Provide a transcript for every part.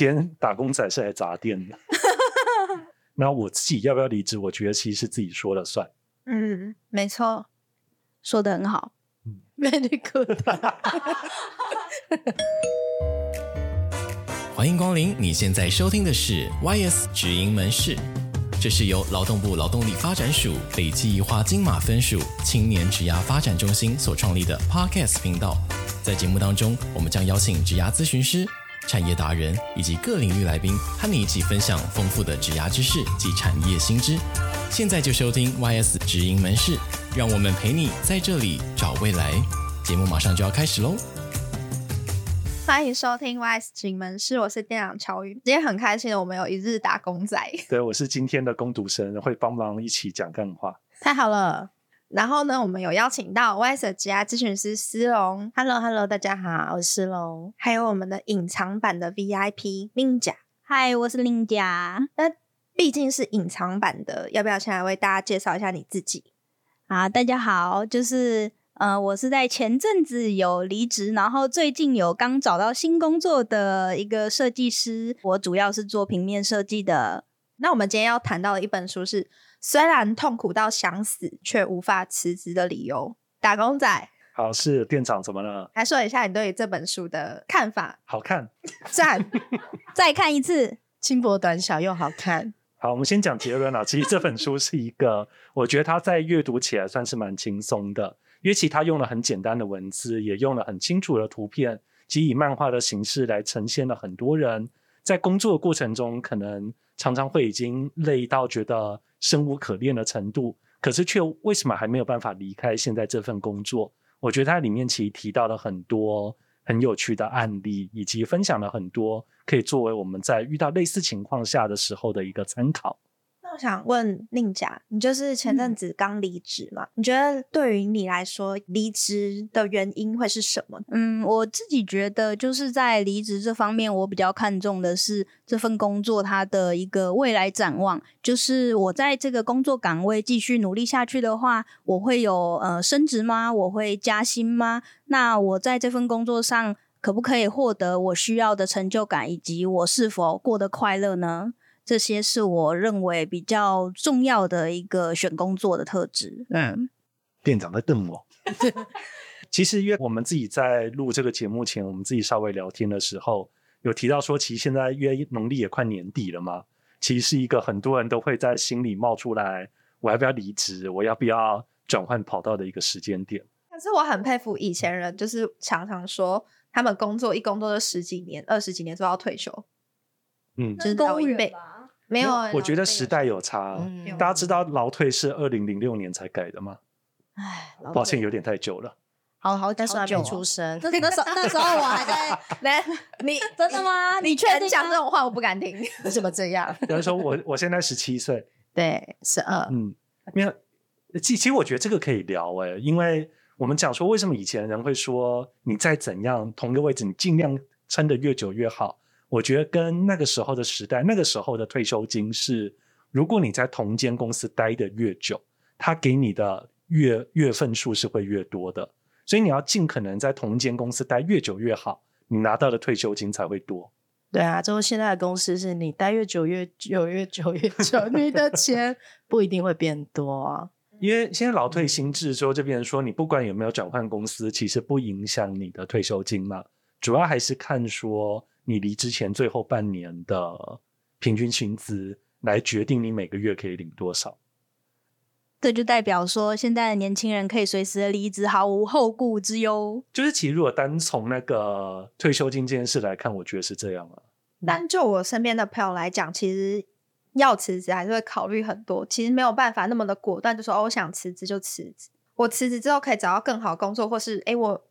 今天打工仔是来砸店的。那我自己要不要离职？我觉得其实是自己说了算。嗯，没错，说的很好。嗯，very good。欢迎光临，你现在收听的是 YS 直营门市，这是由劳动部劳动力发展署北计一化金马分署青年职涯发展中心所创立的 Podcast 频道。在节目当中，我们将邀请职涯咨询师。产业达人以及各领域来宾和你一起分享丰富的职涯知识及产业新知。现在就收听 YS 直营门市，让我们陪你在这里找未来。节目马上就要开始喽！欢迎收听 YS 直营门市，我是店长乔宇。今天很开心，我们有一日打工仔。对，我是今天的工读生，会帮忙一起讲干话。太好了。然后呢，我们有邀请到 YS 职涯咨询师思龙，Hello Hello，大家好，我是思龙。还有我们的隐藏版的 VIP 令甲，嗨，我是令甲。那毕竟是隐藏版的，要不要先来为大家介绍一下你自己？啊，大家好，就是呃，我是在前阵子有离职，然后最近有刚找到新工作的一个设计师，我主要是做平面设计的。那我们今天要谈到的一本书是。虽然痛苦到想死，却无法辞职的理由。打工仔，好，是店长，怎么了？来说一下你对这本书的看法。好看，赞，再看一次，轻薄短小又好看。好，我们先讲结论啊。其实这本书是一个，我觉得它在阅读起来算是蛮轻松的，因为其实它用了很简单的文字，也用了很清楚的图片，及以漫画的形式来呈现了很多人在工作的过程中，可能常常会已经累到觉得。生无可恋的程度，可是却为什么还没有办法离开现在这份工作？我觉得它里面其实提到了很多很有趣的案例，以及分享了很多可以作为我们在遇到类似情况下的时候的一个参考。我想问宁甲，你就是前阵子刚离职嘛？嗯、你觉得对于你来说，离职的原因会是什么？嗯，我自己觉得就是在离职这方面，我比较看重的是这份工作它的一个未来展望。就是我在这个工作岗位继续努力下去的话，我会有呃升职吗？我会加薪吗？那我在这份工作上可不可以获得我需要的成就感，以及我是否过得快乐呢？这些是我认为比较重要的一个选工作的特质。嗯，店长在瞪我。其实，因为我们自己在录这个节目前，我们自己稍微聊天的时候，有提到说，其实现在因为农历也快年底了嘛，其实是一个很多人都会在心里冒出来，我要不要离职，我要不要转换跑道的一个时间点。可是我很佩服以前人，就是常常说他们工作一工作就十几年、二十几年，都要退休。嗯，就是公务员没有，我觉得时代有差。嗯、大家知道劳退是二零零六年才改的吗？哎，抱歉，有点太久了。好好，但是还没出生。那那时候那时候我还在。来，你真的吗？你确定讲这种话我不敢听。为什么这样？比如说我我现在十七岁，对，十二。嗯，没有其其实我觉得这个可以聊哎，因为我们讲说为什么以前人会说你再怎样同一个位置，你尽量撑得越久越好。我觉得跟那个时候的时代，那个时候的退休金是，如果你在同间公司待的越久，他给你的月月份数是会越多的，所以你要尽可能在同间公司待越久越好，你拿到的退休金才会多。对啊，就是现在的公司是你待越久越久越久越久，你的钱 不一定会变多啊。因为现在老退新制之后，这边说你不管有没有转换公司，其实不影响你的退休金嘛，主要还是看说。你离职前最后半年的平均薪资来决定你每个月可以领多少。这就代表说，现在的年轻人可以随时的离职，毫无后顾之忧。就是其实如果单从那个退休金这件事来看，我觉得是这样啊。但就我身边的朋友来讲，其实要辞职还是会考虑很多，其实没有办法那么的果断，就说哦，我想辞职就辞职。我辞职之后可以找到更好的工作，或是哎我。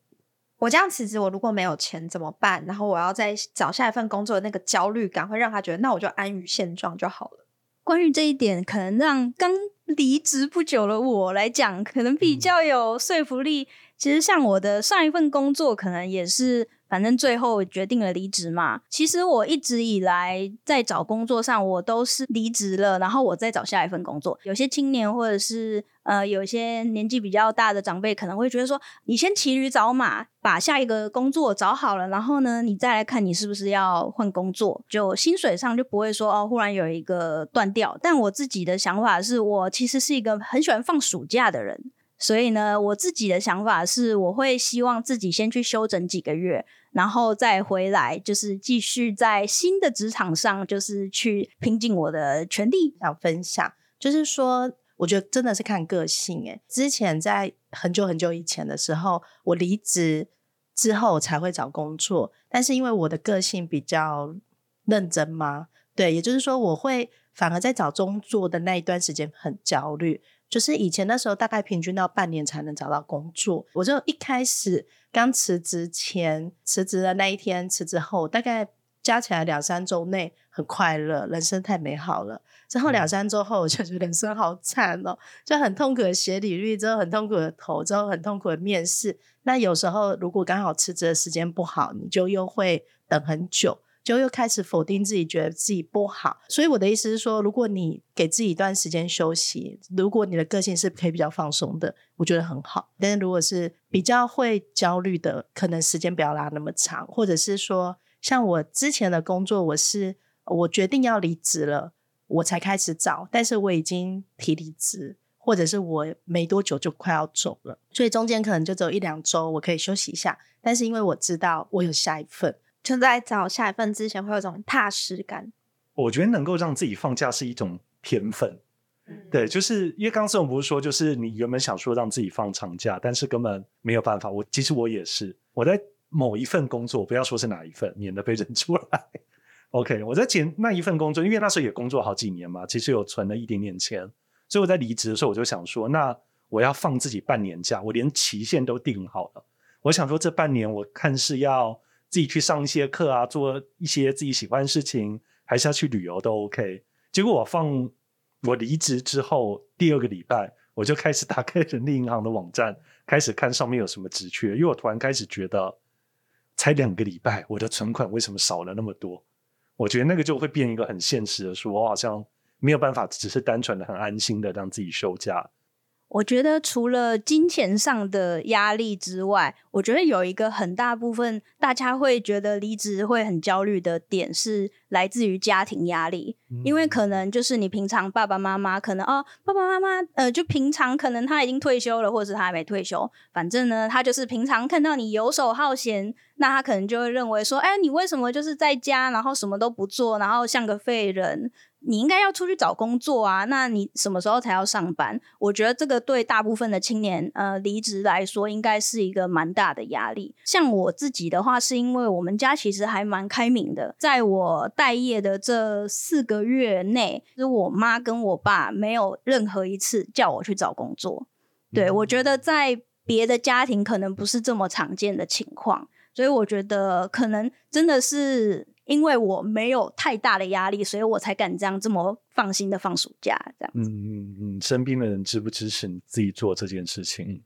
我这样辞职，我如果没有钱怎么办？然后我要再找下一份工作的那个焦虑感，会让他觉得那我就安于现状就好了。关于这一点，可能让刚离职不久的我来讲，可能比较有说服力。其实像我的上一份工作，可能也是。反正最后决定了离职嘛。其实我一直以来在找工作上，我都是离职了，然后我再找下一份工作。有些青年或者是呃，有些年纪比较大的长辈可能会觉得说，你先骑驴找马，把下一个工作找好了，然后呢，你再来看你是不是要换工作，就薪水上就不会说哦，忽然有一个断掉。但我自己的想法是我其实是一个很喜欢放暑假的人。所以呢，我自己的想法是，我会希望自己先去休整几个月，然后再回来，就是继续在新的职场上，就是去拼尽我的全力。想分享，就是说，我觉得真的是看个性。诶，之前在很久很久以前的时候，我离职之后才会找工作，但是因为我的个性比较认真嘛，对，也就是说，我会反而在找工作的那一段时间很焦虑。就是以前那时候，大概平均到半年才能找到工作。我就一开始刚辞职前，辞职的那一天，辞职后，大概加起来两三周内很快乐，人生太美好了。之后两三周后，我就觉得人生好惨哦，就很痛苦的写履历，之后很痛苦的投，之后很痛苦的面试。那有时候如果刚好辞职的时间不好，你就又会等很久。就又开始否定自己，觉得自己不好。所以我的意思是说，如果你给自己一段时间休息，如果你的个性是可以比较放松的，我觉得很好。但是如果是比较会焦虑的，可能时间不要拉那么长，或者是说，像我之前的工作，我是我决定要离职了，我才开始找，但是我已经提离职，或者是我没多久就快要走了，所以中间可能就只有一两周我可以休息一下。但是因为我知道我有下一份。就在找下一份之前，会有种踏实感。我觉得能够让自己放假是一种天分。嗯、对，就是因为刚刚我们不是说，就是你原本想说让自己放长假，但是根本没有办法。我其实我也是，我在某一份工作，不要说是哪一份，免得被认出来。OK，我在前那一份工作，因为那时候也工作好几年嘛，其实有存了一点点钱，所以我在离职的时候，我就想说，那我要放自己半年假，我连期限都定好了。我想说，这半年我看是要。自己去上一些课啊，做一些自己喜欢的事情，还是要去旅游都 OK。结果我放我离职之后第二个礼拜，我就开始打开人力银行的网站，开始看上面有什么职缺。因为我突然开始觉得，才两个礼拜，我的存款为什么少了那么多？我觉得那个就会变一个很现实的说，我好像没有办法，只是单纯的很安心的让自己休假。我觉得除了金钱上的压力之外，我觉得有一个很大部分大家会觉得离职会很焦虑的点是来自于家庭压力，嗯、因为可能就是你平常爸爸妈妈可能哦，爸爸妈妈呃，就平常可能他已经退休了，或者是他还没退休，反正呢，他就是平常看到你游手好闲，那他可能就会认为说，哎，你为什么就是在家，然后什么都不做，然后像个废人。你应该要出去找工作啊，那你什么时候才要上班？我觉得这个对大部分的青年呃离职来说，应该是一个蛮大的压力。像我自己的话，是因为我们家其实还蛮开明的，在我待业的这四个月内，就是我妈跟我爸没有任何一次叫我去找工作。对，我觉得在别的家庭可能不是这么常见的情况，所以我觉得可能真的是。因为我没有太大的压力，所以我才敢这样这么放心的放暑假这样。嗯嗯嗯，身边的人支不支持你自己做这件事情？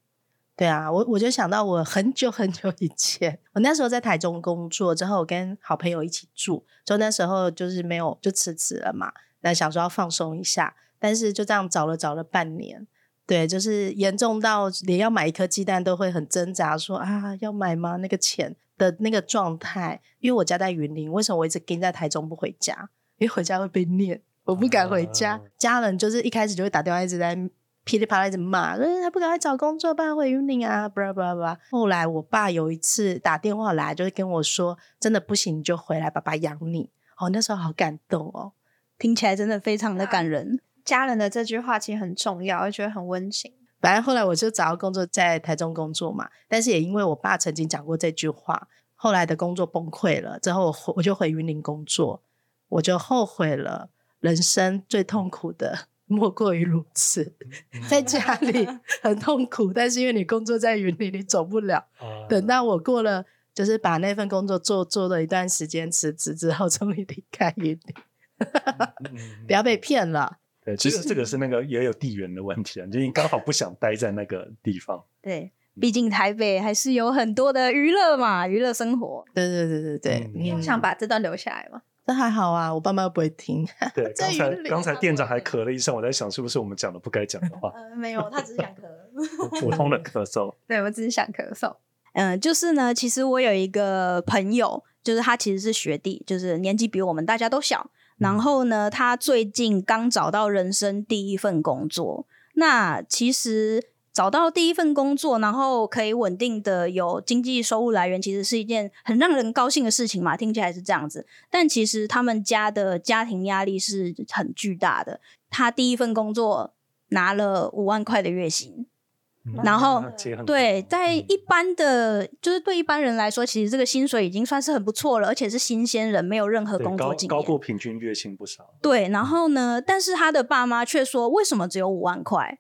对啊，我我就想到我很久很久以前，我那时候在台中工作之后，我跟好朋友一起住，就那时候就是没有就辞职了嘛，那想说要放松一下，但是就这样找了找了半年，对，就是严重到连要买一颗鸡蛋都会很挣扎说，说啊要买吗？那个钱。的那个状态，因为我家在云林，为什么我一直跟在台中不回家？因为回家会被念，我不敢回家。Uh、家人就是一开始就会打电话一直在噼里啪啦一直骂，说他不赶快找工作，不然回云林啊，巴拉巴拉巴拉。后来我爸有一次打电话来，就是跟我说，真的不行你就回来，爸爸养你。哦，那时候好感动哦，听起来真的非常的感人。家人的这句话其实很重要，我觉得很温情。反正后来我就找到工作，在台中工作嘛。但是也因为我爸曾经讲过这句话，后来的工作崩溃了，之后我我就回云林工作，我就后悔了。人生最痛苦的莫过于如此，在家里 很痛苦，但是因为你工作在云林，你走不了。等到我过了，就是把那份工作做做了一段时间，辞职之后，终于离开云林。不要被骗了。对，其实这个是那个也有地缘的问题啊，就你刚好不想待在那个地方。对，毕竟台北还是有很多的娱乐嘛，娱乐生活。对对对对对，嗯你想把这段留下来吗？这还好啊，我爸妈又不会听。对，刚才刚才店长还咳了一声，我在想是不是我们讲了不该讲的话，呃，没有，他只是想咳。普通的咳嗽。对我只是想咳嗽。嗯，就是呢，其实我有一个朋友，就是他其实是学弟，就是年纪比我们大家都小。然后呢，他最近刚找到人生第一份工作。那其实。找到第一份工作，然后可以稳定的有经济收入来源，其实是一件很让人高兴的事情嘛。听起来是这样子，但其实他们家的家庭压力是很巨大的。他第一份工作拿了五万块的月薪，嗯然后很对，在嗯一般的，就是对一般人来说，其实这个薪水已经算是很不错了，而且是新鲜人，没有任何工作经验，高高过平均月薪不少。对，然后呢，但是他的爸妈却说，为什么只有五万块？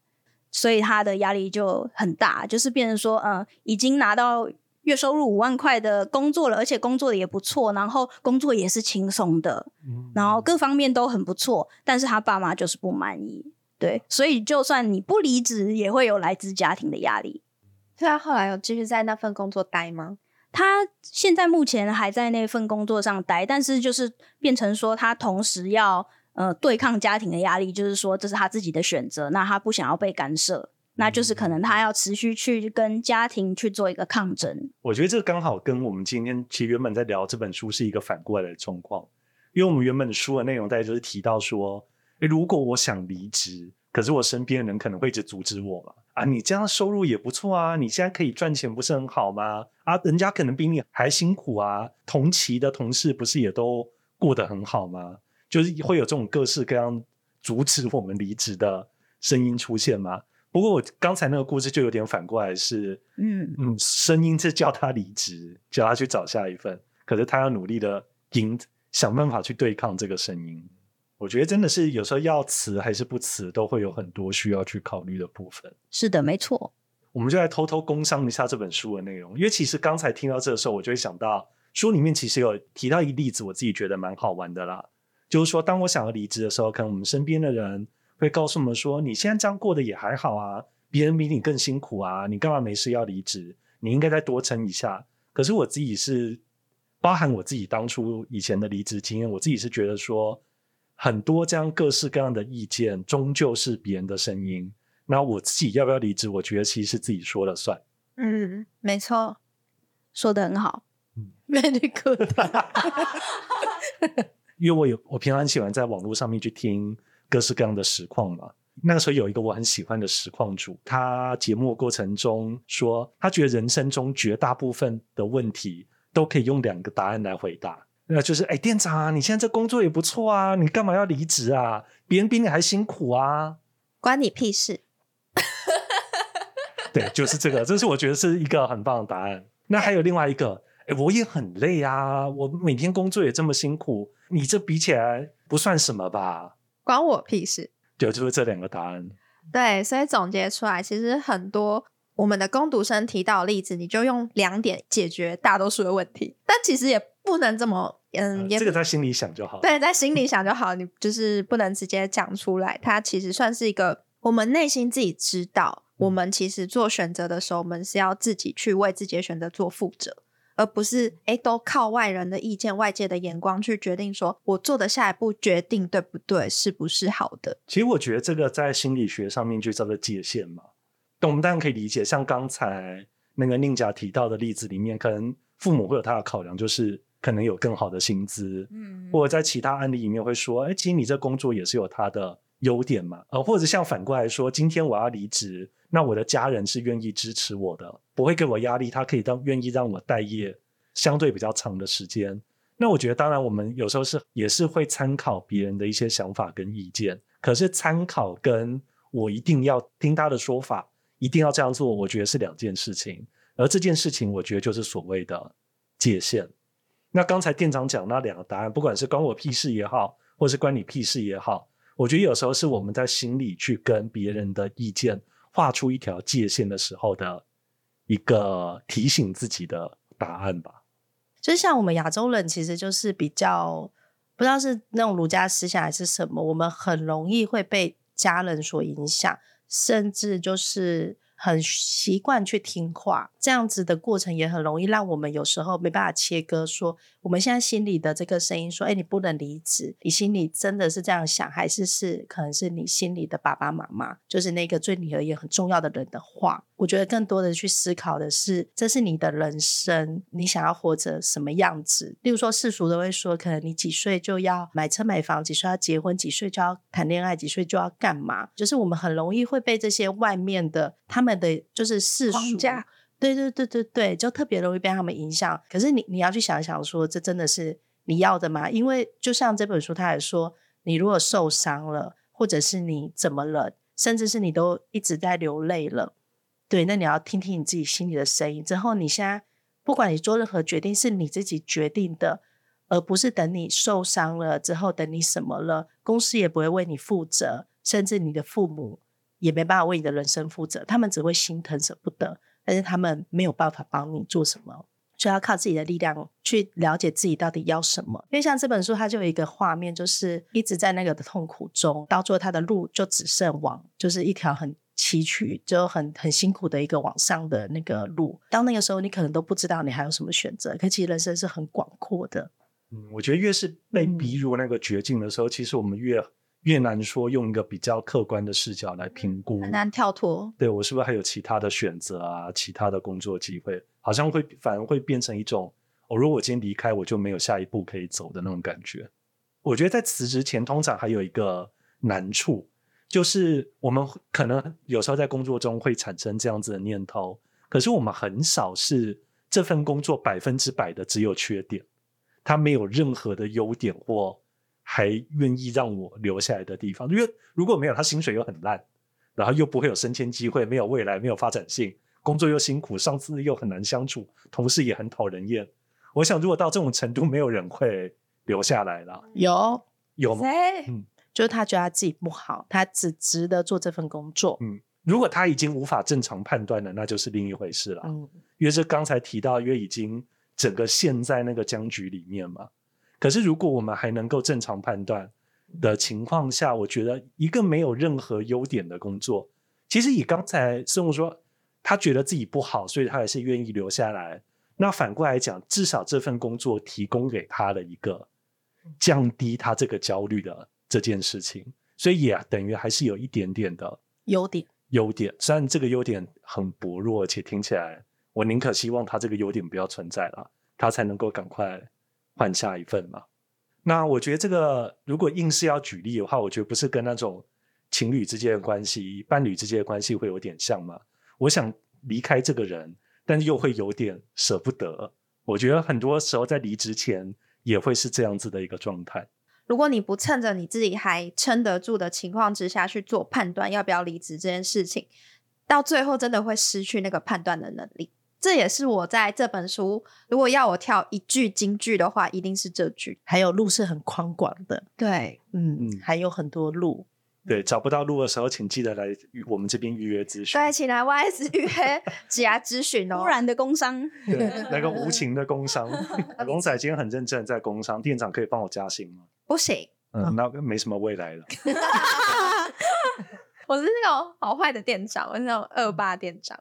所以他的压力就很大，就是变成说，嗯，已经拿到月收入五万块的工作了，而且工作的也不错，然后工作也是轻松的，嗯然后各方面都很不错，但是他爸妈就是不满意，对，所以就算你不离职，也会有来自家庭的压力。所以他后来有继续在那份工作待吗？他现在目前还在那份工作上待，但是就是变成说，他同时要。呃，对抗家庭的压力，就是说这是他自己的选择，那他不想要被干涉，那就是可能他要持续去跟家庭去做一个抗争。我觉得这刚好跟我们今天其实原本在聊这本书是一个反过来的状况，因为我们原本书的内容大概就是提到说，诶，如果我想离职，可是我身边的人可能会一直阻止我嘛，啊，你这样收入也不错啊，你现在可以赚钱不是很好吗？啊，人家可能比你还辛苦啊，同期的同事不是也都过得很好吗？就是会有这种各式各样阻止我们离职的声音出现吗？不过我刚才那个故事就有点反过来是，嗯嗯，声音是叫他离职，叫他去找下一份，可是他要努力的赢，想办法去对抗这个声音。我觉得真的是有时候要辞还是不辞，都会有很多需要去考虑的部分。是的，没错。我们就来偷偷工商一下这本书的内容，因为其实刚才听到这的时候，我就会想到书里面其实有提到一个例子，我自己觉得蛮好玩的啦。就是说，当我想要离职的时候，可能我们身边的人会告诉我们说：“你现在这样过得也还好啊，别人比你更辛苦啊，你干嘛没事要离职？你应该再多撑一下。”可是我自己是，包含我自己当初以前的离职经验，我自己是觉得说，很多这样各式各样的意见，终究是别人的声音。那我自己要不要离职？我觉得其实是自己说了算。嗯，没错，说的很好。Very good。因为我有我平常喜欢在网络上面去听各式各样的实况嘛。那个时候有一个我很喜欢的实况主，他节目过程中说，他觉得人生中绝大部分的问题都可以用两个答案来回答，那就是哎，店长啊，你现在这工作也不错啊，你干嘛要离职啊？别人比你还辛苦啊，关你屁事。对，就是这个，这是我觉得是一个很棒的答案。那还有另外一个，哎，我也很累啊，我每天工作也这么辛苦，你这比起来不算什么吧？关我屁事。对，就是这两个答案。对，所以总结出来，其实很多我们的攻读生提到的例子，你就用两点解决大多数的问题，但其实也不能这么，嗯，这个在心里想就好。对，在心里想就好，你就是不能直接讲出来。它其实算是一个我们内心自己知道，我们其实做选择的时候，我们是要自己去为自己的选择做负责。而不是哎都靠外人的意见、外界的眼光去决定，说我做的下一步决定对不对，是不是好的？其实我觉得这个在心理学上面就叫做界限嘛。但我们当然可以理解，像刚才那个宁甲提到的例子里面，可能父母会有他的考量，就是可能有更好的薪资，嗯，或者在其他案例里面会说，哎，其实你这工作也是有它的优点嘛。呃，或者像反过来说，今天我要离职。那我的家人是愿意支持我的，不会给我压力，他可以当愿意让我待业相对比较长的时间。那我觉得，当然我们有时候是也是会参考别人的一些想法跟意见，可是参考跟我一定要听他的说法，一定要这样做，我觉得是两件事情。而这件事情，我觉得就是所谓的界限。那刚才店长讲那两个答案，不管是关我屁事也好，或是关你屁事也好，我觉得有时候是我们在心里去跟别人的意见。画出一条界限的时候的一个提醒自己的答案吧。就像我们亚洲人，其实就是比较不知道是那种儒家思想还是什么，我们很容易会被家人所影响，甚至就是很习惯去听话，这样子的过程也很容易让我们有时候没办法切割说，我们现在心里的这个声音说，哎，你不能离职，你心里真的是这样想，还是是可能是你心里的爸爸妈妈，就是那个对你而言很重要的人的话？我觉得更多的去思考的是，这是你的人生，你想要活着什么样子？例如说世俗都会说，可能你几岁就要买车买房，几岁要结婚，几岁就要谈恋爱，几岁就要干嘛？就是我们很容易会被这些外面的他们。的就是世俗，对对对对对，就特别容易被他们影响。可是你你要去想一想，说这真的是你要的吗？因为就像这本书，他也说，你如果受伤了，或者是你怎么了，甚至是你都一直在流泪了，对，那你要听听你自己心里的声音。之后你现在不管你做任何决定，是你自己决定的，而不是等你受伤了之后，等你什么了，公司也不会为你负责，甚至你的父母。也没办法为你的人生负责，他们只会心疼舍不得，但是他们没有办法帮你做什么，所以要靠自己的力量去了解自己到底要什么。因为像这本书，它就有一个画面，就是一直在那个的痛苦中，到最后他的路就只剩往，就是一条很崎岖、就很很辛苦的一个往上的那个路。到那个时候，你可能都不知道你还有什么选择，可其实人生是很广阔的。嗯，我觉得越是被逼入那个绝境的时候，嗯、其实我们越。越难说用一个比较客观的视角来评估，很难跳脱。对，我是不是还有其他的选择啊？其他的工作机会，好像会反而会变成一种，哦，如果我今天离开，我就没有下一步可以走的那种感觉。我觉得在辞职前，通常还有一个难处，就是我们可能有时候在工作中会产生这样子的念头，可是我们很少是这份工作百分之百的只有缺点，它没有任何的优点或。还愿意让我留下来的地方，因为如果没有他，薪水又很烂，然后又不会有升迁机会，没有未来，没有发展性，工作又辛苦，上司又很难相处，同事也很讨人厌。我想，如果到这种程度，没有人会留下来了。有有吗？谁嗯，就是他觉得他自己不好，他只值得做这份工作。嗯，如果他已经无法正常判断了，那就是另一回事了。嗯，因为是刚才提到，因为已经整个陷在那个僵局里面嘛。可是，如果我们还能够正常判断的情况下，我觉得一个没有任何优点的工作，其实以刚才师母说，他觉得自己不好，所以他还是愿意留下来。那反过来讲，至少这份工作提供给他了一个降低他这个焦虑的这件事情，所以也等于还是有一点点的优点。优点，虽然这个优点很薄弱，而且听起来，我宁可希望他这个优点不要存在了，他才能够赶快。换下一份嘛？那我觉得这个如果硬是要举例的话，我觉得不是跟那种情侣之间的关系、伴侣之间的关系会有点像吗？我想离开这个人，但是又会有点舍不得。我觉得很多时候在离职前也会是这样子的一个状态。如果你不趁着你自己还撑得住的情况之下去做判断要不要离职这件事情，到最后真的会失去那个判断的能力。这也是我在这本书，如果要我跳一句金句的话，一定是这句。还有路是很宽广的，对，嗯嗯，还有很多路。对，找不到路的时候，请记得来我们这边预约咨询。对，请来 YS 预约职涯咨询哦。突然的工伤，对，来个无情的工伤。龙仔今天很认真在工伤，店长可以帮我加薪吗？不行，嗯，那没什么未来了。我是那种好坏的店长，我是那种恶霸店长。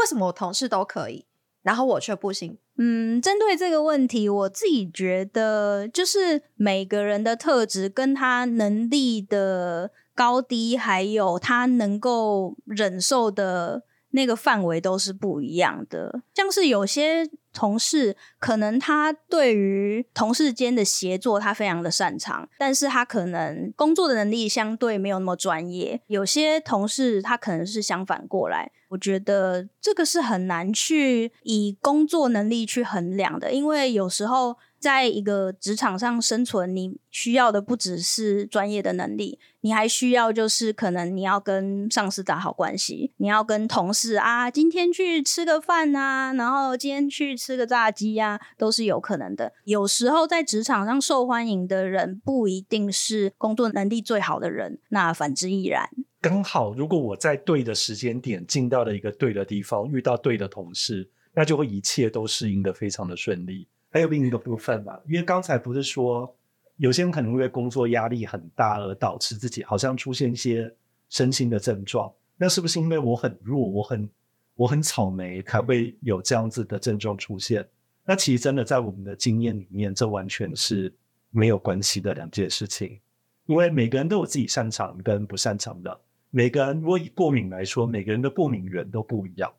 为什么我同事都可以，然后我却不行？嗯，针对这个问题，我自己觉得，就是每个人的特质跟他能力的高低，还有他能够忍受的那个范围都是不一样的。像是有些同事，可能他对于同事间的协作，他非常的擅长，但是他可能工作的能力相对没有那么专业。有些同事，他可能是相反过来。我觉得这个是很难去以工作能力去衡量的，因为有时候在一个职场上生存，你需要的不只是专业的能力，你还需要就是可能你要跟上司打好关系，你要跟同事啊，今天去吃个饭啊，然后今天去吃个炸鸡呀，都是有可能的。有时候在职场上受欢迎的人，不一定是工作能力最好的人，那反之亦然。刚好，如果我在对的时间点进到了一个对的地方，遇到对的同事，那就会一切都适应得非常的顺利。还有另一个部分嘛，因为刚才不是说有些人可能因为工作压力很大而导致自己好像出现一些身心的症状。那是不是因为我很弱，我很我很草莓，才会有这样子的症状出现？那其实真的在我们的经验里面，这完全是没有关系的两件事情。因为每个人都有自己擅长跟不擅长的。每个人如果以过敏来说，每个人的过敏源都不一样。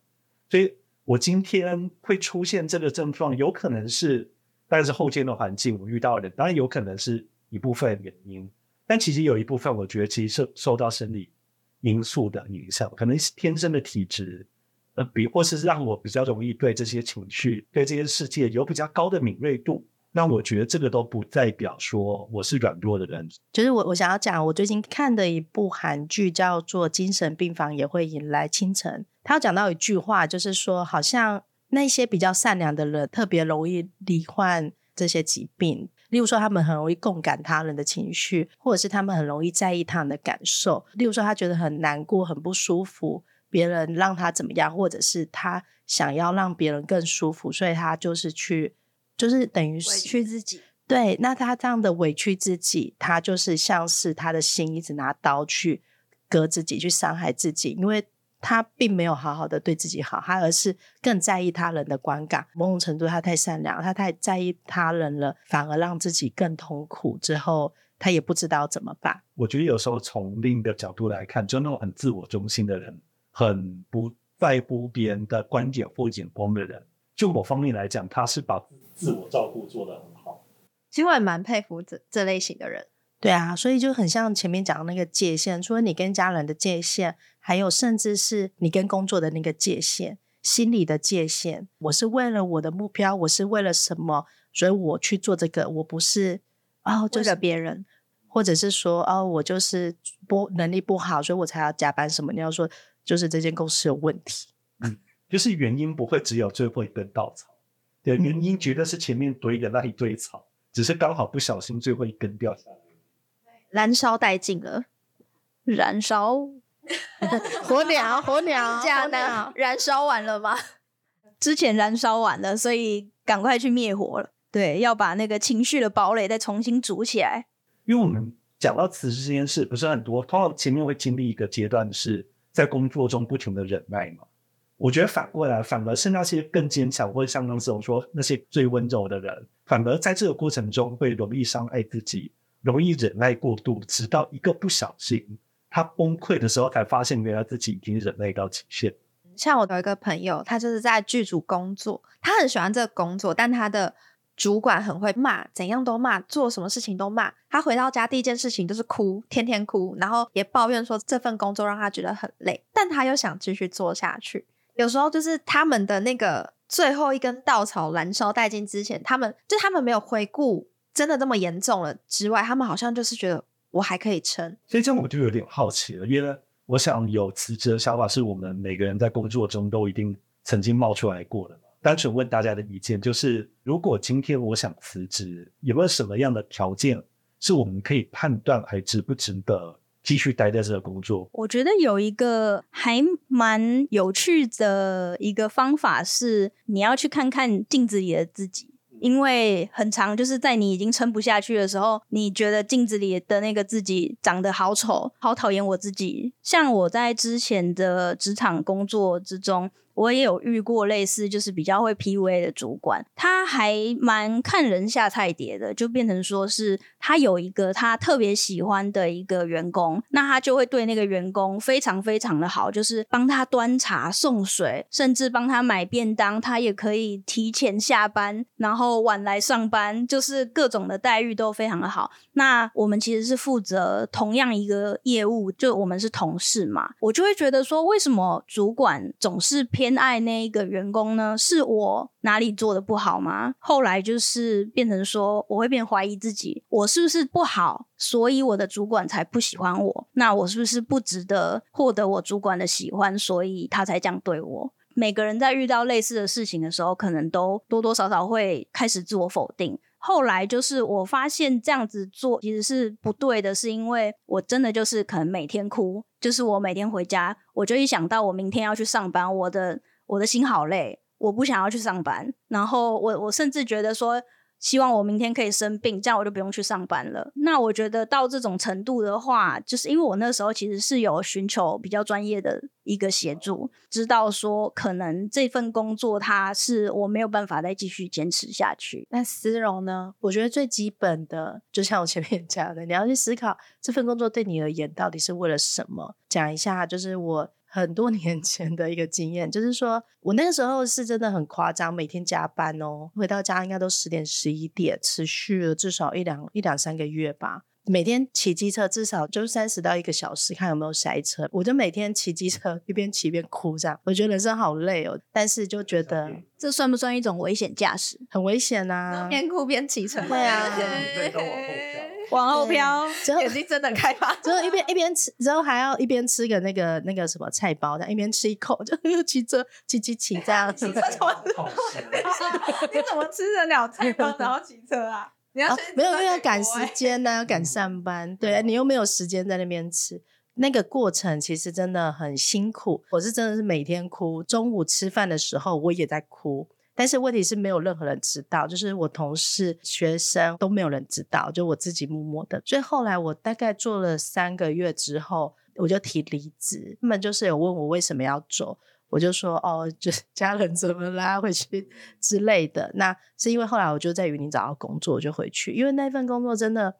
所以我今天会出现这个症状，有可能是，但是后天的环境我遇到的，当然有可能是一部分原因。但其实有一部分，我觉得其实是受到生理因素的影响，可能是天生的体质，呃，比或是让我比较容易对这些情绪、对这些世界有比较高的敏锐度。那我觉得这个都不代表说我是软弱的人。就是我我想要讲，我最近看的一部韩剧叫做《精神病房也会迎来清晨》，他讲到一句话，就是说，好像那些比较善良的人特别容易罹患这些疾病，例如说他们很容易共感他人的情绪，或者是他们很容易在意他人的感受。例如说他觉得很难过、很不舒服，别人让他怎么样，或者是他想要让别人更舒服，所以他就是去。就是等于是委屈自己，对，那他这样的委屈自己，他就是像是他的心一直拿刀去割自己，去伤害自己，因为他并没有好好的对自己好，他而是更在意他人的观感。某种程度，他太善良，他太在意他人了，反而让自己更痛苦。之后，他也不知道怎么办。我觉得有时候从另一个角度来看，就那种很自我中心的人，很不在乎别人的观点或眼光的人。就某方面来讲，他是把自我照顾做得很好。其实我也蛮佩服这这类型的人。对啊，所以就很像前面讲的那个界限，除了你跟家人的界限，还有甚至是你跟工作的那个界限，心理的界限。我是为了我的目标，我是为了什么，所以我去做这个。我不是哦，就是别人，或者是说哦，我就是不能力不好，所以我才要加班什么？你要说就是这间公司有问题。就是原因不会只有最后一根稻草，对，原因绝对是前面堆的那一堆草，只是刚好不小心最后一根掉下来，燃烧殆尽了，燃烧火鸟，火鸟，这样呢？燃烧完了吗？之前燃烧完了，所以赶快去灭火了。对，要把那个情绪的堡垒再重新组起来。因为我们讲到辞职这件事，不是很多，通常前面会经历一个阶段，是在工作中不停的忍耐嘛。我觉得反过来，反而是那些更坚强，或者像刚才我说那些最温柔的人，反而在这个过程中会容易伤害自己，容易忍耐过度，直到一个不小心，他崩溃的时候，才发现原来自己已经忍耐到极限。像我有一个朋友，他就是在剧组工作，他很喜欢这个工作，但他的主管很会骂，怎样都骂，做什么事情都骂。他回到家第一件事情就是哭，天天哭，然后也抱怨说这份工作让他觉得很累，但他又想继续做下去。有时候就是他们的那个最后一根稻草燃烧殆尽之前，他们就他们没有回顾真的这么严重了之外，他们好像就是觉得我还可以撑。所以这样我就有点好奇了，因为我想有辞职的想法是我们每个人在工作中都一定曾经冒出来过的。单纯问大家的意见，就是如果今天我想辞职，有没有什么样的条件是我们可以判断还值不值得？继续待在这个工作，我觉得有一个还蛮有趣的一个方法是，你要去看看镜子里的自己，因为很长就是在你已经撑不下去的时候，你觉得镜子里的那个自己长得好丑，好讨厌我自己。像我在之前的职场工作之中。我也有遇过类似，就是比较会 PUA 的主管，他还蛮看人下菜碟的，就变成说是他有一个他特别喜欢的一个员工，那他就会对那个员工非常非常的好，就是帮他端茶送水，甚至帮他买便当，他也可以提前下班，然后晚来上班，就是各种的待遇都非常的好。那我们其实是负责同样一个业务，就我们是同事嘛，我就会觉得说，为什么主管总是偏爱那一个员工呢？是我哪里做的不好吗？后来就是变成说，我会变怀疑自己，我是不是不好，所以我的主管才不喜欢我？那我是不是不值得获得我主管的喜欢，所以他才这样对我？每个人在遇到类似的事情的时候，可能都多多少少会开始自我否定。后来就是我发现这样子做其实是不对的，是因为我真的就是可能每天哭，就是我每天回家，我就一想到我明天要去上班，我的我的心好累，我不想要去上班。然后我我甚至觉得说，希望我明天可以生病，这样我就不用去上班了。那我觉得到这种程度的话，就是因为我那时候其实是有寻求比较专业的一个协助，知道说可能这份工作它是我没有办法再继续坚持下去。那思蓉呢？我觉得最基本的，就像我前面讲的，你要去思考这份工作对你而言到底是为了什么。讲一下，就是我。很多年前的一个经验，就是说我那个时候是真的很夸张，每天加班哦，回到家应该都十点十一点，持续了至少一两一两三个月吧。每天骑机车至少就三十到一个小时，看有没有塞车。我就每天骑机车一边骑一边哭，这样我觉得人生好累哦。但是就觉得这算不算一种危险驾驶？很危险啊！边哭边骑车，对啊。往后飘，之后眼睛真的开发，之后一边一边吃，之后还要一边吃个那个那个什么菜包，这样一边吃一口就骑车骑骑骑这样子。你怎么吃得了菜包 然后骑车啊？你要、哦、没有，因为要赶时间呢、啊，要赶上班。对，你又没有时间在那边吃，那个过程其实真的很辛苦。我是真的是每天哭，中午吃饭的时候我也在哭。但是问题是没有任何人知道，就是我同事、学生都没有人知道，就我自己默默的。所以后来我大概做了三个月之后，我就提离职。他们就是有问我为什么要走，我就说哦，就是 家人怎么拉回去之类的。那是因为后来我就在云林找到工作，我就回去，因为那份工作真的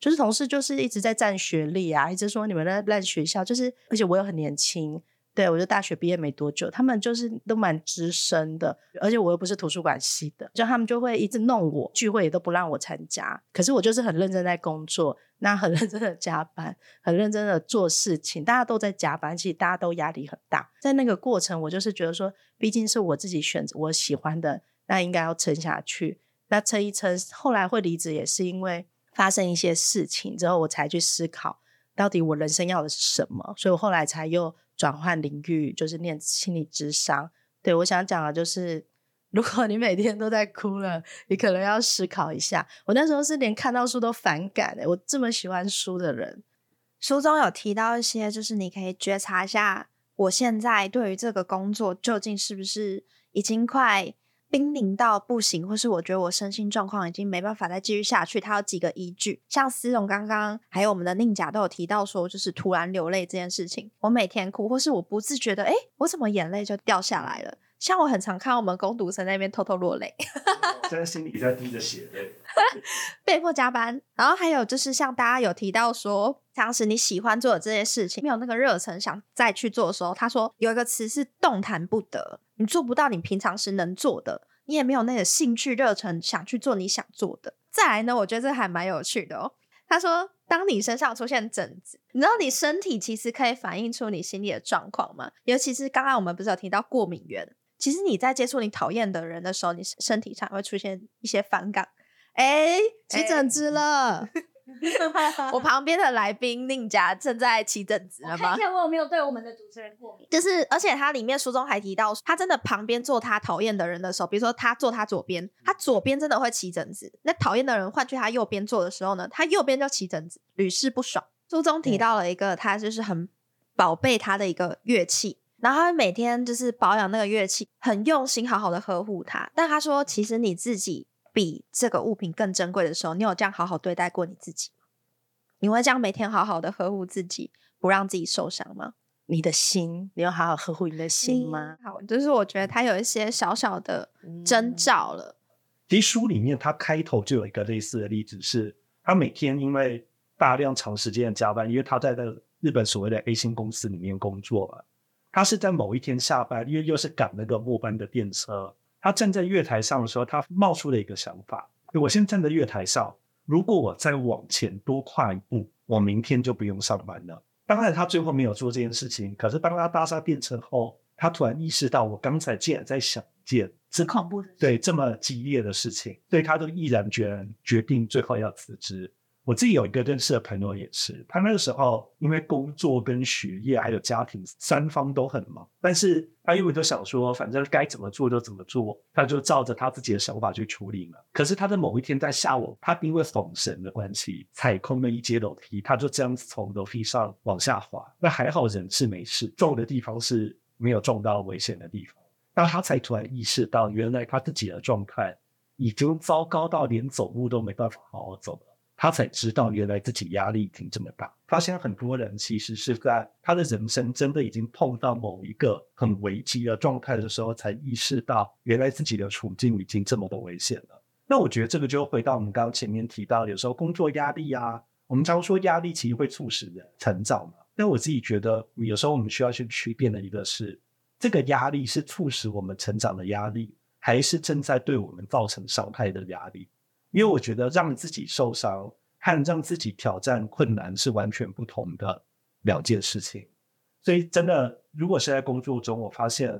就是同事就是一直在占学历啊，一直说你们在烂学校，就是而且我又很年轻。对，我就大学毕业没多久，他们就是都蛮资深的，而且我又不是图书馆系的，就他们就会一直弄我，聚会也都不让我参加。可是我就是很认真在工作，那很 认真的加班，很认真的做事情，大家都在加班，其实大家都压力很大。在那个过程，我就是觉得说，毕竟是我自己选择我喜欢的，那应该要撑下去。那撑一撑，后来会离职也是因为发生一些事情之后，我才去思考到底我人生要的是什么，所以我后来才又。转换领域就是念心理智商。对，我想讲的就是，如果你每天都在哭了，你可能要思考一下。我那时候是连看到书都反感的，我这么喜欢书的人。书中有提到一些，就是你可以觉察一下，我现在对于这个工作究竟是不是已经快。濒临到不行，或是我觉得我身心状况已经没办法再继续下去。它有几个依据，像思荣刚刚还有我们的宁甲都有提到说，就是突然流泪这件事情。我每天哭，或是我不自觉的，哎，我怎么眼泪就掉下来了？像我很常看我们攻读生那边偷偷落泪，在心里在滴着血泪，被迫加班。然后还有就是像大家有提到说，当时你喜欢做的这些事情，没有那个热忱想再去做的时候，他说有一个词是动弹不得。你做不到你平常时能做的，你也没有那个兴趣热忱想去做你想做的。再来呢，我觉得这还蛮有趣的哦。他说，当你身上出现疹子，你知道你身体其实可以反映出你心里的状况吗？尤其是刚刚我们不是有提到过敏源，其实你在接触你讨厌的人的时候，你身体上会出现一些反感。哎，起疹子了。我旁边的来宾宁家正在起疹子了吗？看一下我有没有对我们的主持人过敏。就是，而且他里面书中还提到，他真的旁边坐他讨厌的人的时候，比如说他坐他左边，他左边真的会起疹子。那讨厌的人换去他右边坐的时候呢，他右边就起疹子，屡试不爽。书中提到了一个，他就是很宝贝他的一个乐器，然后他每天就是保养那个乐器，很用心，好好的呵护它。但他说，其实你自己。比这个物品更珍贵的时候，你有这样好好对待过你自己吗？你会这样每天好好的呵护自己，不让自己受伤吗？你的心，你有好好呵护你的心吗？嗯、好，就是我觉得他有一些小小的征兆了。其实书里面他开头就有一个类似的例子，是他每天因为大量长时间的加班，因为他在那个日本所谓的 A 星公司里面工作嘛，他是在某一天下班，因为又是赶那个末班的电车。他站在月台上的时候，他冒出了一个想法：我先站在月台上，如果我再往前多跨一步，我明天就不用上班了。当然，他最后没有做这件事情。可是，当他搭上电车后，他突然意识到，我刚才竟然在想一件这恐怖的对这么激烈的事情，所以他就毅然决然决定最后要辞职。我自己有一个认识的朋友也是，他那个时候因为工作跟学业还有家庭三方都很忙，但是他因为就想说，反正该怎么做就怎么做，他就照着他自己的想法去处理嘛。可是他在某一天在下午，他因为恍神的关系，踩空了一阶楼梯，他就这样子从楼梯上往下滑。那还好人是没事，重的地方是没有重到危险的地方。那他才突然意识到，原来他自己的状态已经糟糕到连走路都没办法好好走了，他才知道原来自己压力已经这么大。发现很多人其实是在他的人生真的已经碰到某一个很危机的状态的时候，才意识到原来自己的处境已经这么的危险了。那我觉得这个就回到我们刚刚前面提到，有时候工作压力啊，我们常说压力其实会促使人成长嘛。但我自己觉得，有时候我们需要去区辨的一个是，这个压力是促使我们成长的压力。还是正在对我们造成伤害的压力，因为我觉得让自己受伤和让自己挑战困难是完全不同的两件事情。所以，真的，如果是在工作中，我发现，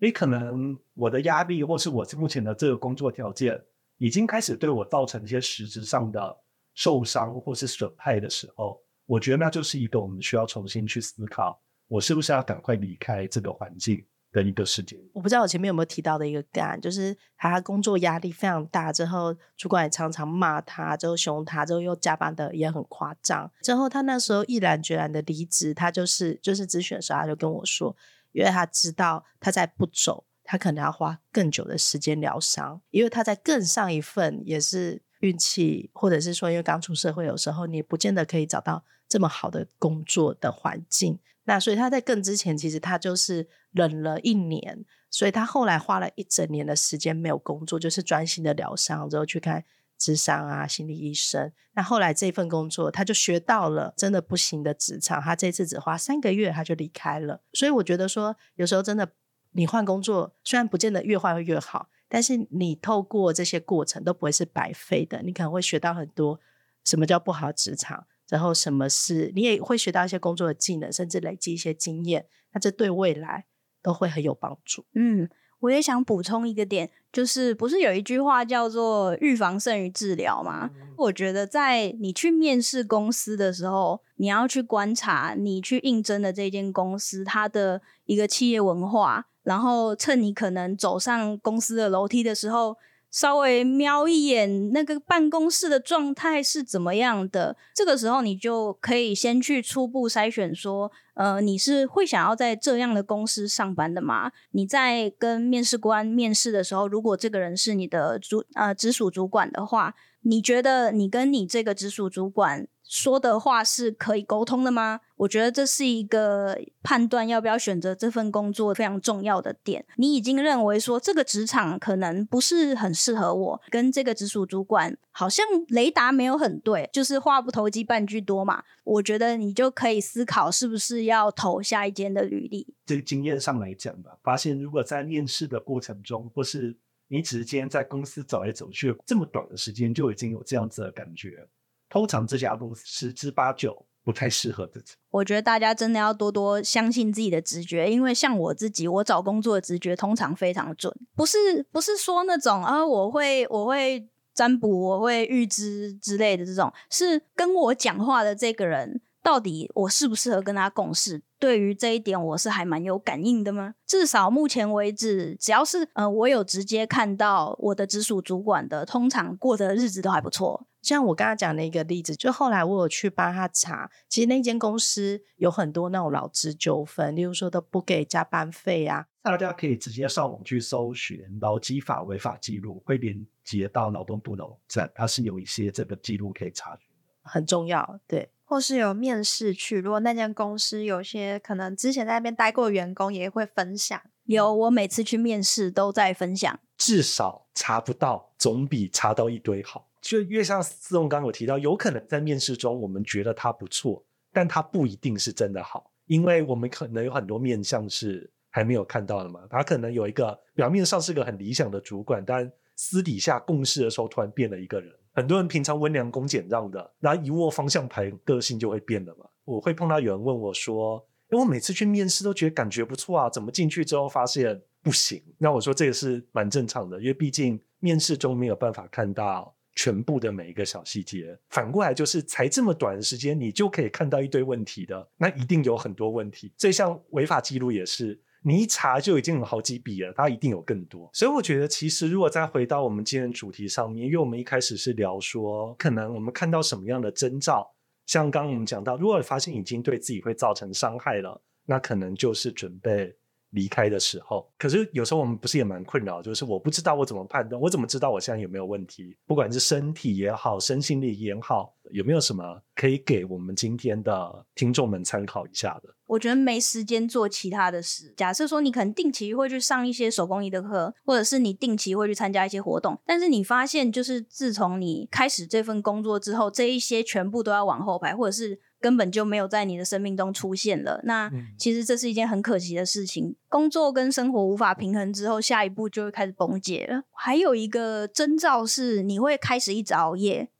诶，可能我的压力，或是我目前的这个工作条件，已经开始对我造成一些实质上的受伤或是损害的时候，我觉得那就是一个我们需要重新去思考，我是不是要赶快离开这个环境。的一个事件，我不知道我前面有没有提到的一个个案，就是他工作压力非常大，之后主管也常常骂他，之后凶他，之后又加班的也很夸张。之后他那时候毅然决然的离职，他就是就是咨询的时候他就跟我说，因为他知道他再不走，他可能要花更久的时间疗伤，因为他在更上一份也是运气，或者是说因为刚出社会，有时候你不见得可以找到这么好的工作的环境。那所以他在更之前，其实他就是忍了一年，所以他后来花了一整年的时间没有工作，就是专心的疗伤，之后去看智商啊、心理医生。那后来这份工作，他就学到了真的不行的职场，他这次只花三个月他就离开了。所以我觉得说，有时候真的你换工作，虽然不见得越换会越好，但是你透过这些过程都不会是白费的，你可能会学到很多什么叫不好职场。然后什么是，你也会学到一些工作的技能，甚至累积一些经验，那这对未来都会很有帮助。嗯，我也想补充一个点，就是不是有一句话叫做“预防胜于治疗”吗？嗯。我觉得在你去面试公司的时候，你要去观察你去应征的这间公司它的一个企业文化，然后趁你可能走上公司的楼梯的时候。稍微瞄一眼那个办公室的状态是怎么样的，这个时候你就可以先去初步筛选说，呃，你是会想要在这样的公司上班的吗？你在跟面试官面试的时候，如果这个人是你的主呃直属主管的话，你觉得你跟你这个直属主管说的话是可以沟通的吗？我觉得这是一个判断要不要选择这份工作非常重要的点。你已经认为说这个职场可能不是很适合我，跟这个直属主管好像雷达没有很对，就是话不投机半句多嘛。我觉得你就可以思考是不是要投下一间的履历。这个经验上来讲吧，发现如果在面试的过程中，或是你只是今天在公司走来走去，这么短的时间就已经有这样子的感觉。通常这家公司十之八九不太适合自己。我觉得大家真的要多多相信自己的直觉，因为像我自己，我找工作的直觉通常非常准，不是不是说那种啊，我会我会占卜，我会预知之类的这种，是跟我讲话的这个人到底我适不适合跟他共事。对于这一点，我是还蛮有感应的吗？至少目前为止，只要是呃，我有直接看到我的直属主管的，通常过的日子都还不错。像我刚刚讲的一个例子，就后来我有去帮他查，其实那间公司有很多那种劳资纠纷，例如说都不给加班费啊。大家可以直接上网去搜寻劳基法违法记录，会连接到劳动部的网站，它是有一些这个记录可以查询，很重要。对。或是有面试去，如果那间公司有些可能之前在那边待过的员工，也会分享。有，我每次去面试都在分享。至少查不到，总比查到一堆好。就越像思彤刚刚有提到，有可能在面试中我们觉得他不错，但他不一定是真的好，因为我们可能有很多面向是还没有看到的嘛。他可能有一个表面上是个很理想的主管，但私底下共事的时候突然变了一个人。很多人平常温良恭俭让的，然后一握方向盘，个性就会变了嘛。我会碰到有人问我说：“因为我每次去面试都觉得感觉不错啊，怎么进去之后发现不行？”那我说这个是蛮正常的，因为毕竟面试中没有办法看到全部的每一个小细节。反过来就是才这么短的时间，你就可以看到一堆问题的，那一定有很多问题。这项违法记录也是。你一查就已经有好几笔了，它一定有更多。所以我觉得，其实如果再回到我们今天主题上面，因为我们一开始是聊说，可能我们看到什么样的征兆，像刚刚我们讲到，如果发现已经对自己会造成伤害了，那可能就是准备离开的时候。可是有时候我们不是也蛮困扰，就是我不知道我怎么判断，我怎么知道我现在有没有问题？不管是身体也好，身心力也好，有没有什么可以给我们今天的听众们参考一下的？我觉得没时间做其他的事。假设说你可能定期会去上一些手工艺的课，或者是你定期会去参加一些活动，但是你发现就是自从你开始这份工作之后，这一些全部都要往后排，或者是根本就没有在你的生命中出现了。那其实这是一件很可惜的事情。工作跟生活无法平衡之后，下一步就会开始崩解了。还有一个征兆是你会开始一直熬夜。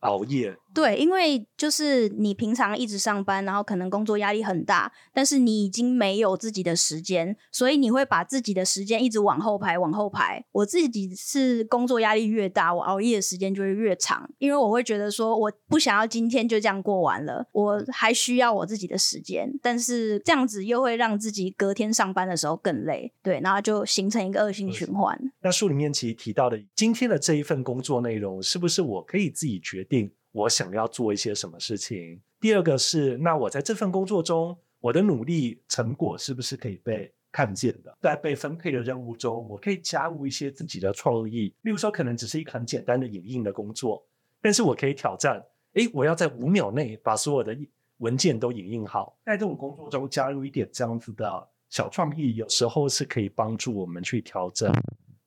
熬夜。对，因为就是你平常一直上班，然后可能工作压力很大，但是你已经没有自己的时间，所以你会把自己的时间一直往后排，往后排。我自己是工作压力越大，我熬夜的时间就会越长，因为我会觉得说，我不想要今天就这样过完了，我还需要我自己的时间，但是这样子又会让自己隔天上班的时候更累，对，然后就形成一个恶性循环。那书里面其实提到的今天的这一份工作内容，是不是我可以自己决定？我想要做一些什么事情。第二个是，那我在这份工作中，我的努力成果是不是可以被看见的？在被分配的任务中，我可以加入一些自己的创意。例如说，可能只是一个很简单的影印的工作，但是我可以挑战，诶，我要在五秒内把所有的文件都影印好。在这种工作中加入一点这样子的小创意，有时候是可以帮助我们去调整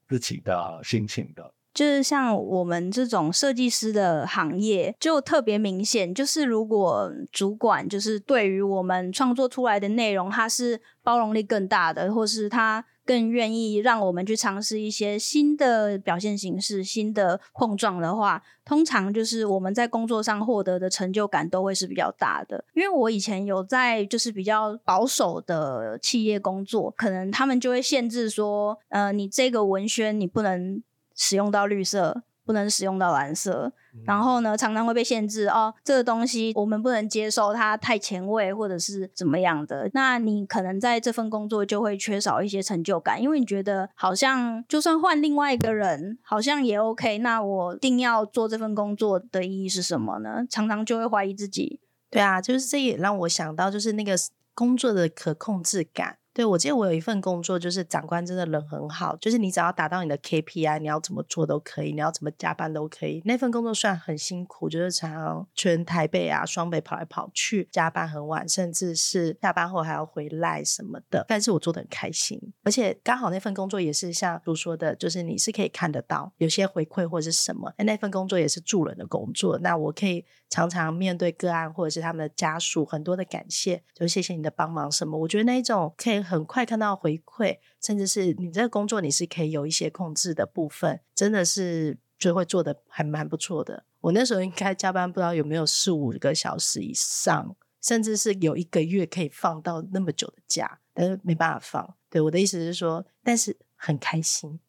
自己的心情的。就是像我们这种设计师的行业，就特别明显。就是如果主管就是对于我们创作出来的内容，他是包容力更大的，或是他更愿意让我们去尝试一些新的表现形式、新的碰撞的话，通常就是我们在工作上获得的成就感都会是比较大的。因为我以前有在就是比较保守的企业工作，可能他们就会限制说，呃，你这个文宣你不能。使用到绿色，不能使用到蓝色，嗯、然后呢，常常会被限制哦。这个东西我们不能接受，它太前卫或者是怎么样的。那你可能在这份工作就会缺少一些成就感，因为你觉得好像就算换另外一个人，好像也 OK。那我一定要做这份工作的意义是什么呢？常常就会怀疑自己。对啊，就是这也让我想到，就是那个工作的可控制感。对，我记得我有一份工作，就是长官真的人很好，就是你只要达到你的 KPI，你要怎么做都可以，你要怎么加班都可以。那份工作虽然很辛苦，就是常常全台北啊、双北跑来跑去，加班很晚，甚至是下班后还要回来什么的，但是我做得很开心。而且刚好那份工作也是像如说的，就是你是可以看得到有些回馈或者是什么。那份工作也是助人的工作，那我可以常常面对个案或者是他们的家属，很多的感谢，就谢谢你的帮忙什么。我觉得那一种可以。很快看到回馈，甚至是你这个工作你是可以有一些控制的部分，真的是就会做得还蛮不错的。我那时候应该加班不知道有没有四五个小时以上，甚至是有一个月可以放到那么久的假，但是没办法放。对，我的意思是说，但是很开心。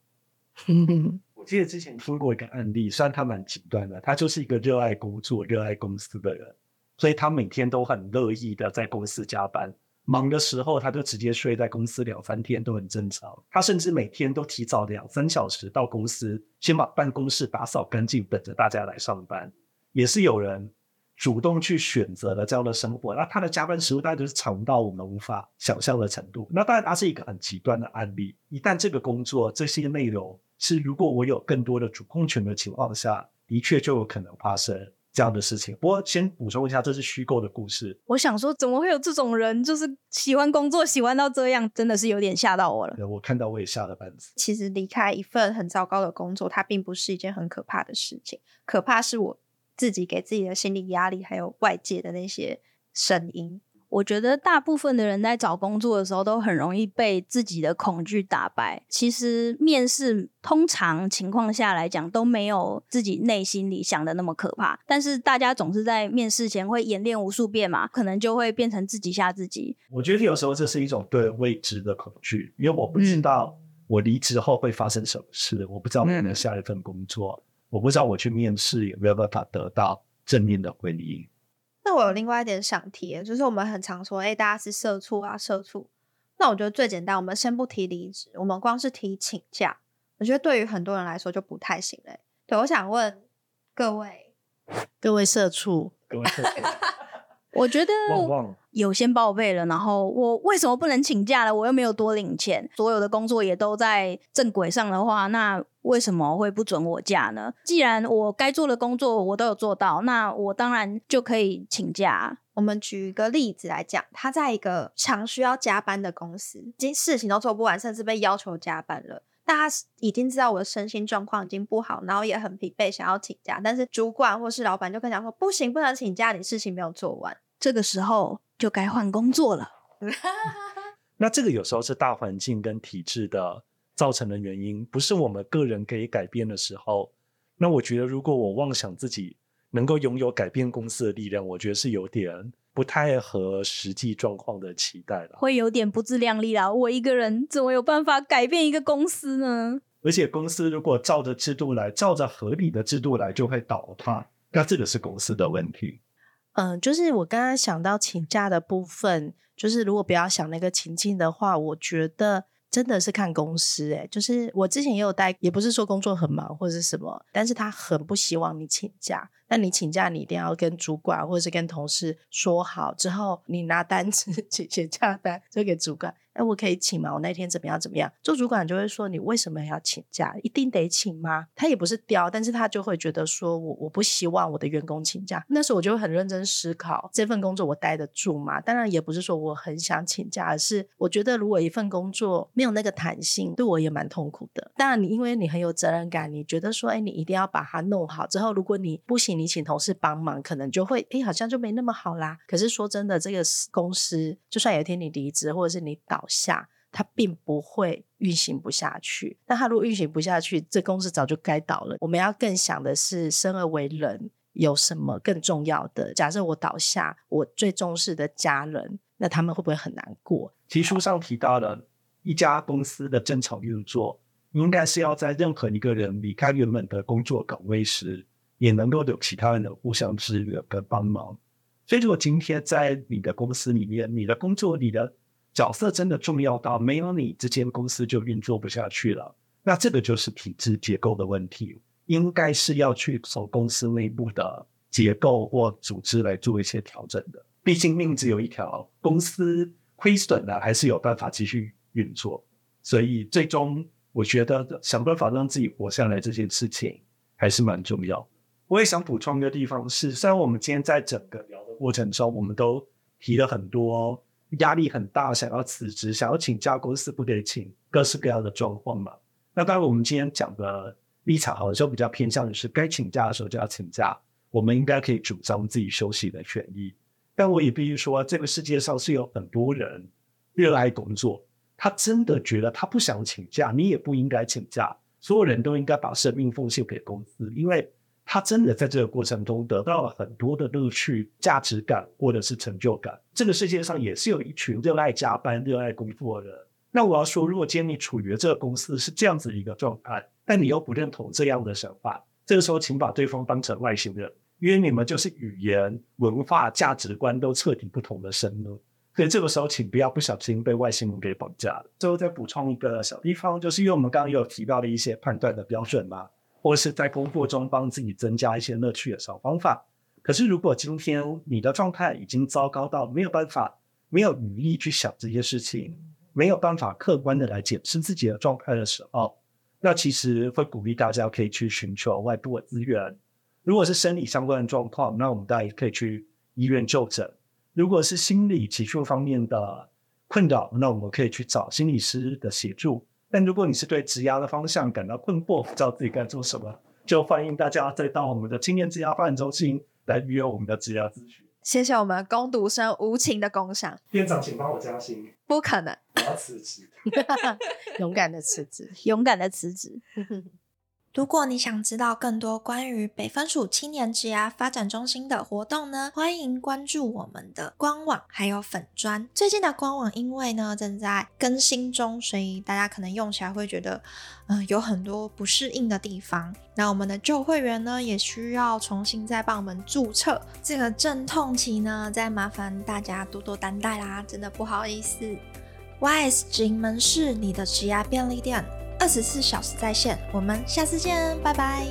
我记得之前听过一个案例，虽然他蛮极端的，他就是一个热爱工作、热爱公司的人，所以他每天都很乐意的在公司加班。忙的时候，他就直接睡在公司两三天都很正常。他甚至每天都提早两三小时到公司，先把办公室打扫干净，等着大家来上班。也是有人主动去选择了这样的生活。那他的加班时数大概就是长到我们无法想象的程度。那当然，他是一个很极端的案例。一旦这个工作这些内容是如果我有更多的主控权的情况下，的确就有可能发生。这样的事情，不过先补充一下，这是虚构的故事。我想说，怎么会有这种人？就是喜欢工作，喜欢到这样，真的是有点吓到我了。我看到我也吓了半死。其实离开一份很糟糕的工作，它并不是一件很可怕的事情，可怕是我自己给自己的心理压力，还有外界的那些声音。我觉得大部分的人在找工作的时候都很容易被自己的恐惧打败。其实面试通常情况下来讲都没有自己内心里想的那么可怕，但是大家总是在面试前会演练无数遍嘛，可能就会变成自己吓自己。我觉得有时候这是一种对未知的恐惧，因为我不知道我离职后会发生什么事，我不知道我能不能下一份工作，我不知道我去面试有没有办法得到正面的回应。那我有另外一点想提，就是我们很常说，哎、欸，大家是社畜啊，社畜。那我觉得最简单，我们先不提离职，我们光是提请假，我觉得对于很多人来说就不太行嘞。对，我想问各位，各位社畜，各位社畜，我觉得有先报备了，然后我为什么不能请假了？我又没有多领钱，所有的工作也都在正轨上的话，那为什么会不准我假呢？既然我该做的工作我都有做到，那我当然就可以请假。我们举一个例子来讲，他在一个常需要加班的公司，已经事情都做不完，甚至被要求加班了。但他已经知道我的身心状况已经不好，然后也很疲惫，想要请假，但是主管或是老板就跟他讲说：“不行，不能请假，你事情没有做完。”这个时候就该换工作了。那这个有时候是大环境跟体制的造成的原因，不是我们个人可以改变的时候。那我觉得，如果我妄想自己能够拥有改变公司的力量，我觉得是有点。不太合实际状况的期待了，会有点不自量力啦。我一个人怎么有办法改变一个公司呢？而且公司如果照着制度来，照着合理的制度来，就会倒塌。那这个是公司的问题。嗯，就是我刚刚想到请假的部分，就是如果不要想那个情境的话，我觉得。真的是看公司哎，就是我之前也有带，也不是说工作很忙或者是什么，但是他很不希望你请假。那你请假，你一定要跟主管或者是跟同事说好之后，你拿单子 写写假单就给主管。哎，我可以请吗？我那天怎么样怎么样？做主管就会说，你为什么要请假？一定得请吗？他也不是刁，但是他就会觉得说我我不希望我的员工请假。那时候我就会很认真思考，这份工作我待得住吗？当然也不是说我很想请假，而是我觉得如果一份工作没有那个弹性，对我也蛮痛苦的。当然你因为你很有责任感，你觉得说，哎，你一定要把它弄好。之后如果你不行，你请同事帮忙，可能就会，哎，好像就没那么好啦。可是说真的，这个公司就算有一天你离职，或者是你倒。倒下，它并不会运行不下去。那它如果运行不下去，这公司早就该倒了。我们要更想的是，生而为人有什么更重要的？假设我倒下，我最重视的家人，那他们会不会很难过？其书上提到了一家公司的正常运作，应该是要在任何一个人离开原本的工作岗位时，也能够有其他人的互相支援跟帮忙。所以，如果今天在你的公司里面，你的工作你的角色真的重要到没有你，这间公司就运作不下去了。那这个就是体制结构的问题，应该是要去从公司内部的结构或组织来做一些调整的。毕竟命只有一条，公司亏损了还是有办法继续运作。所以最终，我觉得想办法让自己活下来这件事情还是蛮重要。我也想补充一个地方是，虽然我们今天在整个聊的过程中，我们都提了很多。压力很大，想要辞职，想要请假，公司不给请，各式各样的状况嘛。那当然，我们今天讲的立场好像比较偏向的是，该请假的时候就要请假，我们应该可以主张自己休息的权益。但我也必须说，这个世界上是有很多人热爱工作，他真的觉得他不想请假，你也不应该请假，所有人都应该把生命奉献给公司，因为。他真的在这个过程中得到了很多的乐趣、价值感或者是成就感。这个世界上也是有一群热爱加班、热爱工作的人。那我要说，如果今天你处于这个公司是这样子一个状态，但你又不认同这样的想法，这个时候请把对方当成外星人，因为你们就是语言、文化、价值观都彻底不同的生物。所以这个时候，请不要不小心被外星人给绑架了。最后再补充一个小地方，就是因为我们刚刚有提到的一些判断的标准嘛。或是在工作中帮自己增加一些乐趣的小方法。可是，如果今天你的状态已经糟糕到没有办法、没有余力去想这些事情，没有办法客观的来检视自己的状态的时候，那其实会鼓励大家可以去寻求外部的资源。如果是生理相关的状况，那我们大家可以去医院就诊；如果是心理情绪方面的困扰，那我们可以去找心理师的协助。但如果你是对职涯的方向感到困惑，不知道自己该做什么，就欢迎大家再到我们的青年职涯发展中心来预约我们的职涯咨询。谢谢我们攻读生无情的工商店长，请帮我加薪。不可能，我要辞职，勇敢的辞职，勇敢的辞职。如果你想知道更多关于北分署青年职涯发展中心的活动呢，欢迎关注我们的官网还有粉专。最近的官网因为呢正在更新中，所以大家可能用起来会觉得，嗯、有很多不适应的地方。那我们的旧会员呢也需要重新再帮我们注册，这个阵痛期呢，再麻烦大家多多担待啦，真的不好意思。YS 职营门市你的职涯便利店。二十四小时在线，我们下次见，拜拜。